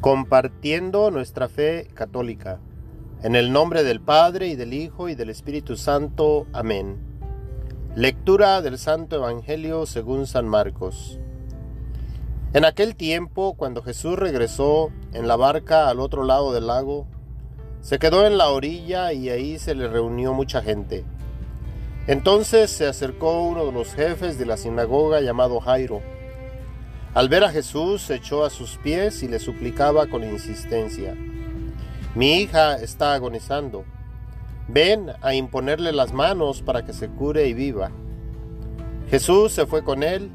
compartiendo nuestra fe católica. En el nombre del Padre y del Hijo y del Espíritu Santo. Amén. Lectura del Santo Evangelio según San Marcos. En aquel tiempo, cuando Jesús regresó en la barca al otro lado del lago, se quedó en la orilla y ahí se le reunió mucha gente. Entonces se acercó uno de los jefes de la sinagoga llamado Jairo al ver a Jesús se echó a sus pies y le suplicaba con insistencia, Mi hija está agonizando, ven a imponerle las manos para que se cure y viva. Jesús se fue con él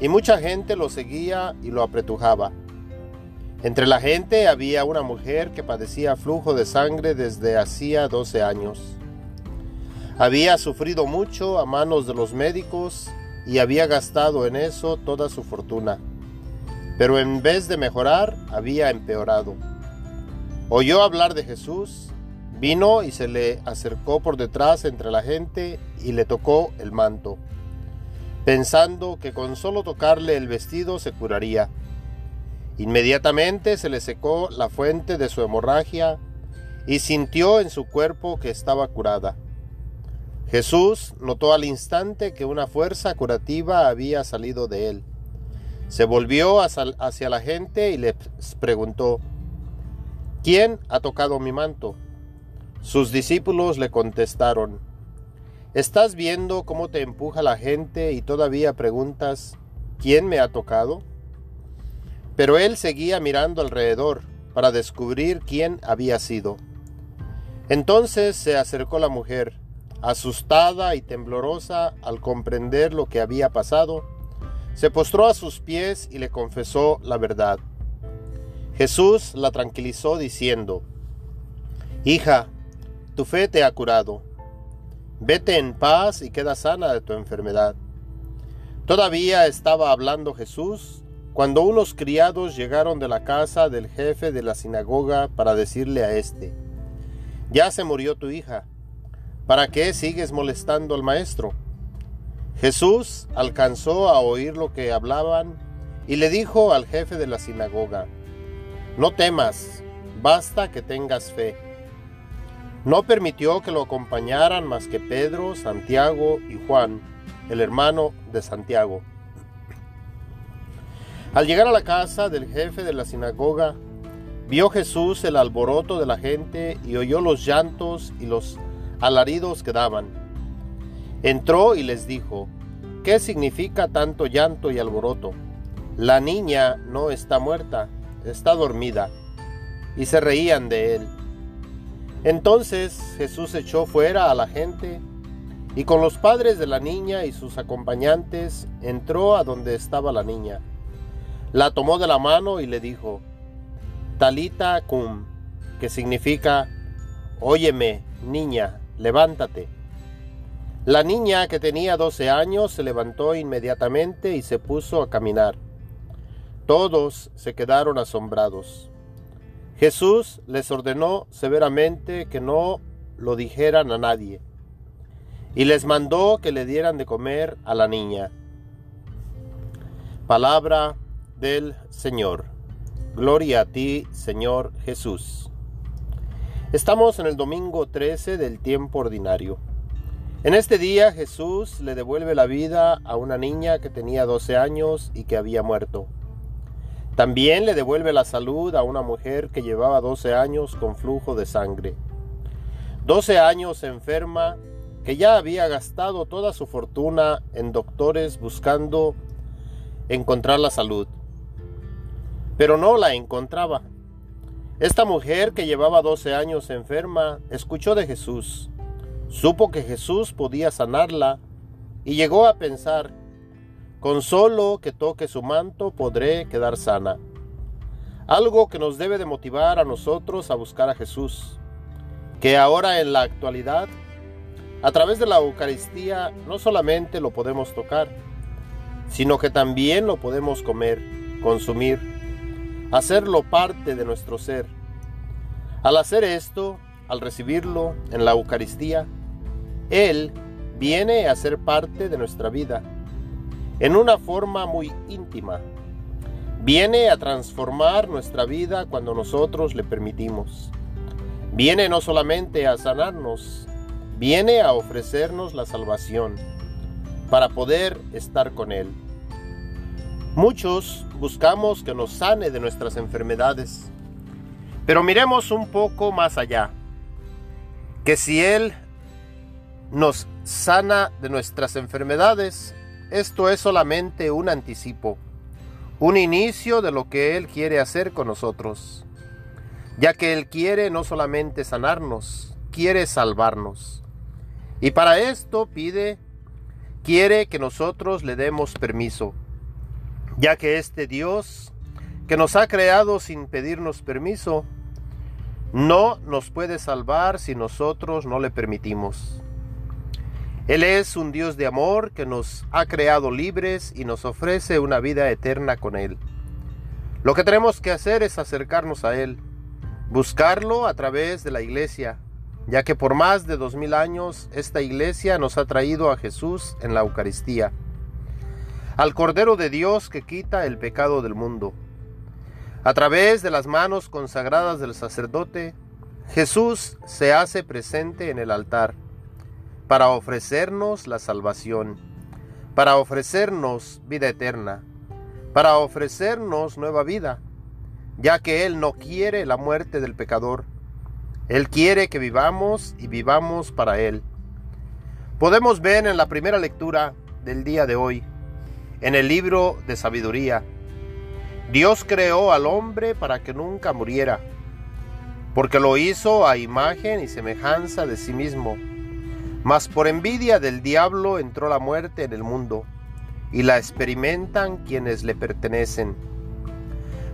y mucha gente lo seguía y lo apretujaba. Entre la gente había una mujer que padecía flujo de sangre desde hacía 12 años. Había sufrido mucho a manos de los médicos y había gastado en eso toda su fortuna. Pero en vez de mejorar, había empeorado. Oyó hablar de Jesús, vino y se le acercó por detrás entre la gente y le tocó el manto, pensando que con solo tocarle el vestido se curaría. Inmediatamente se le secó la fuente de su hemorragia y sintió en su cuerpo que estaba curada. Jesús notó al instante que una fuerza curativa había salido de él. Se volvió hacia la gente y les preguntó, ¿quién ha tocado mi manto? Sus discípulos le contestaron, ¿estás viendo cómo te empuja la gente y todavía preguntas, ¿quién me ha tocado? Pero él seguía mirando alrededor para descubrir quién había sido. Entonces se acercó la mujer, Asustada y temblorosa al comprender lo que había pasado, se postró a sus pies y le confesó la verdad. Jesús la tranquilizó diciendo, Hija, tu fe te ha curado. Vete en paz y queda sana de tu enfermedad. Todavía estaba hablando Jesús cuando unos criados llegaron de la casa del jefe de la sinagoga para decirle a éste, Ya se murió tu hija ¿Para qué sigues molestando al maestro? Jesús alcanzó a oír lo que hablaban y le dijo al jefe de la sinagoga, No temas, basta que tengas fe. No permitió que lo acompañaran más que Pedro, Santiago y Juan, el hermano de Santiago. Al llegar a la casa del jefe de la sinagoga, vio Jesús el alboroto de la gente y oyó los llantos y los alaridos que daban. Entró y les dijo, ¿qué significa tanto llanto y alboroto? La niña no está muerta, está dormida. Y se reían de él. Entonces Jesús echó fuera a la gente y con los padres de la niña y sus acompañantes entró a donde estaba la niña. La tomó de la mano y le dijo, Talita cum, que significa, Óyeme, niña, levántate. La niña, que tenía doce años, se levantó inmediatamente y se puso a caminar. Todos se quedaron asombrados. Jesús les ordenó severamente que no lo dijeran a nadie, y les mandó que le dieran de comer a la niña. Palabra del Señor. Gloria a ti, Señor Jesús. Estamos en el domingo 13 del tiempo ordinario. En este día Jesús le devuelve la vida a una niña que tenía 12 años y que había muerto. También le devuelve la salud a una mujer que llevaba 12 años con flujo de sangre. 12 años enferma que ya había gastado toda su fortuna en doctores buscando encontrar la salud. Pero no la encontraba. Esta mujer que llevaba 12 años enferma escuchó de Jesús, supo que Jesús podía sanarla y llegó a pensar, con solo que toque su manto podré quedar sana. Algo que nos debe de motivar a nosotros a buscar a Jesús, que ahora en la actualidad, a través de la Eucaristía, no solamente lo podemos tocar, sino que también lo podemos comer, consumir, hacerlo parte de nuestro ser. Al hacer esto, al recibirlo en la Eucaristía, Él viene a ser parte de nuestra vida, en una forma muy íntima. Viene a transformar nuestra vida cuando nosotros le permitimos. Viene no solamente a sanarnos, viene a ofrecernos la salvación para poder estar con Él. Muchos buscamos que nos sane de nuestras enfermedades, pero miremos un poco más allá, que si Él nos sana de nuestras enfermedades, esto es solamente un anticipo, un inicio de lo que Él quiere hacer con nosotros, ya que Él quiere no solamente sanarnos, quiere salvarnos. Y para esto pide, quiere que nosotros le demos permiso, ya que este Dios que nos ha creado sin pedirnos permiso, no nos puede salvar si nosotros no le permitimos. Él es un Dios de amor que nos ha creado libres y nos ofrece una vida eterna con Él. Lo que tenemos que hacer es acercarnos a Él, buscarlo a través de la iglesia, ya que por más de dos mil años esta iglesia nos ha traído a Jesús en la Eucaristía, al Cordero de Dios que quita el pecado del mundo. A través de las manos consagradas del sacerdote, Jesús se hace presente en el altar para ofrecernos la salvación, para ofrecernos vida eterna, para ofrecernos nueva vida, ya que Él no quiere la muerte del pecador. Él quiere que vivamos y vivamos para Él. Podemos ver en la primera lectura del día de hoy, en el libro de sabiduría, Dios creó al hombre para que nunca muriera, porque lo hizo a imagen y semejanza de sí mismo mas por envidia del diablo entró la muerte en el mundo, y la experimentan quienes le pertenecen.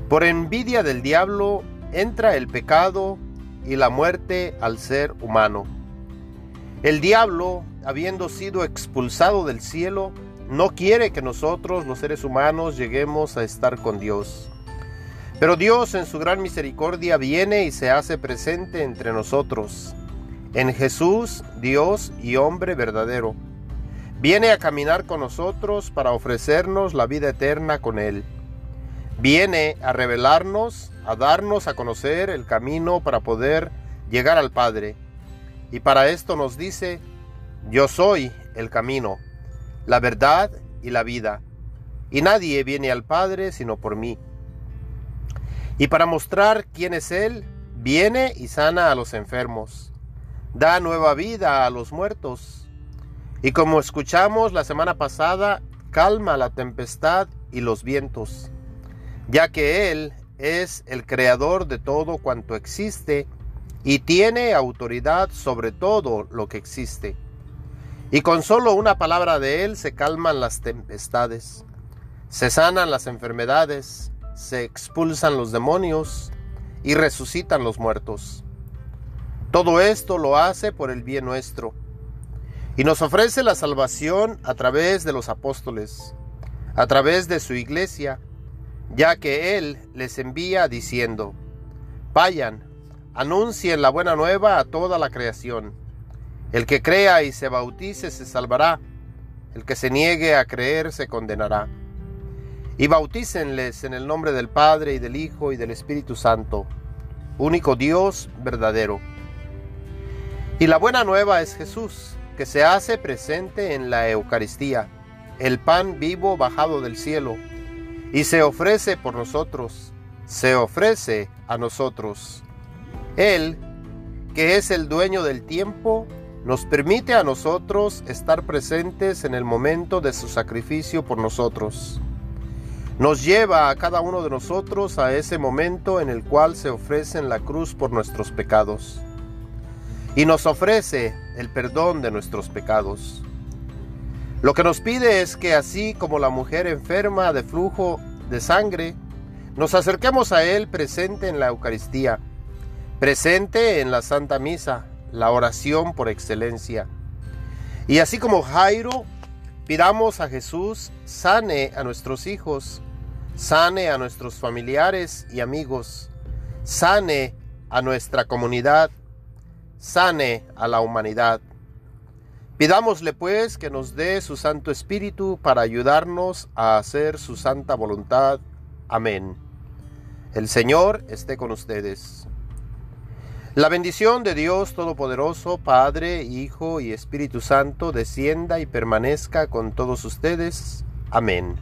Por envidia del diablo entra el pecado y la muerte al ser humano. El diablo, habiendo sido expulsado del cielo, no quiere que nosotros los seres humanos lleguemos a estar con Dios. Pero Dios en su gran misericordia viene y se hace presente entre nosotros en Jesús, Dios y hombre verdadero. Viene a caminar con nosotros para ofrecernos la vida eterna con Él. Viene a revelarnos, a darnos a conocer el camino para poder llegar al Padre. Y para esto nos dice, yo soy el camino, la verdad y la vida. Y nadie viene al Padre sino por mí. Y para mostrar quién es Él, viene y sana a los enfermos da nueva vida a los muertos. Y como escuchamos la semana pasada, calma la tempestad y los vientos, ya que Él es el creador de todo cuanto existe y tiene autoridad sobre todo lo que existe. Y con solo una palabra de Él se calman las tempestades, se sanan las enfermedades, se expulsan los demonios y resucitan los muertos. Todo esto lo hace por el bien nuestro y nos ofrece la salvación a través de los apóstoles, a través de su iglesia, ya que Él les envía diciendo, vayan, anuncien la buena nueva a toda la creación. El que crea y se bautice se salvará, el que se niegue a creer se condenará. Y bautícenles en el nombre del Padre y del Hijo y del Espíritu Santo, único Dios verdadero y la buena nueva es Jesús, que se hace presente en la Eucaristía, el pan vivo bajado del cielo, y se ofrece por nosotros, se ofrece a nosotros. Él, que es el dueño del tiempo, nos permite a nosotros estar presentes en el momento de su sacrificio por nosotros. Nos lleva a cada uno de nosotros a ese momento en el cual se ofrece en la cruz por nuestros pecados y nos ofrece el perdón de nuestros pecados. Lo que nos pide es que así como la mujer enferma de flujo de sangre, nos acerquemos a Él presente en la Eucaristía, presente en la Santa Misa, la oración por excelencia. Y así como Jairo, pidamos a Jesús sane a nuestros hijos, sane a nuestros familiares y amigos, sane a nuestra comunidad, sane a la humanidad. Pidámosle pues que nos dé su Santo Espíritu para ayudarnos a hacer su santa voluntad. Amén. El Señor esté con ustedes. La bendición de Dios Todopoderoso, Padre, Hijo y Espíritu Santo, descienda y permanezca con todos ustedes. Amén.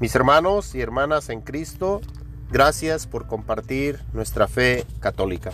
Mis hermanos y hermanas en Cristo, gracias por compartir nuestra fe católica.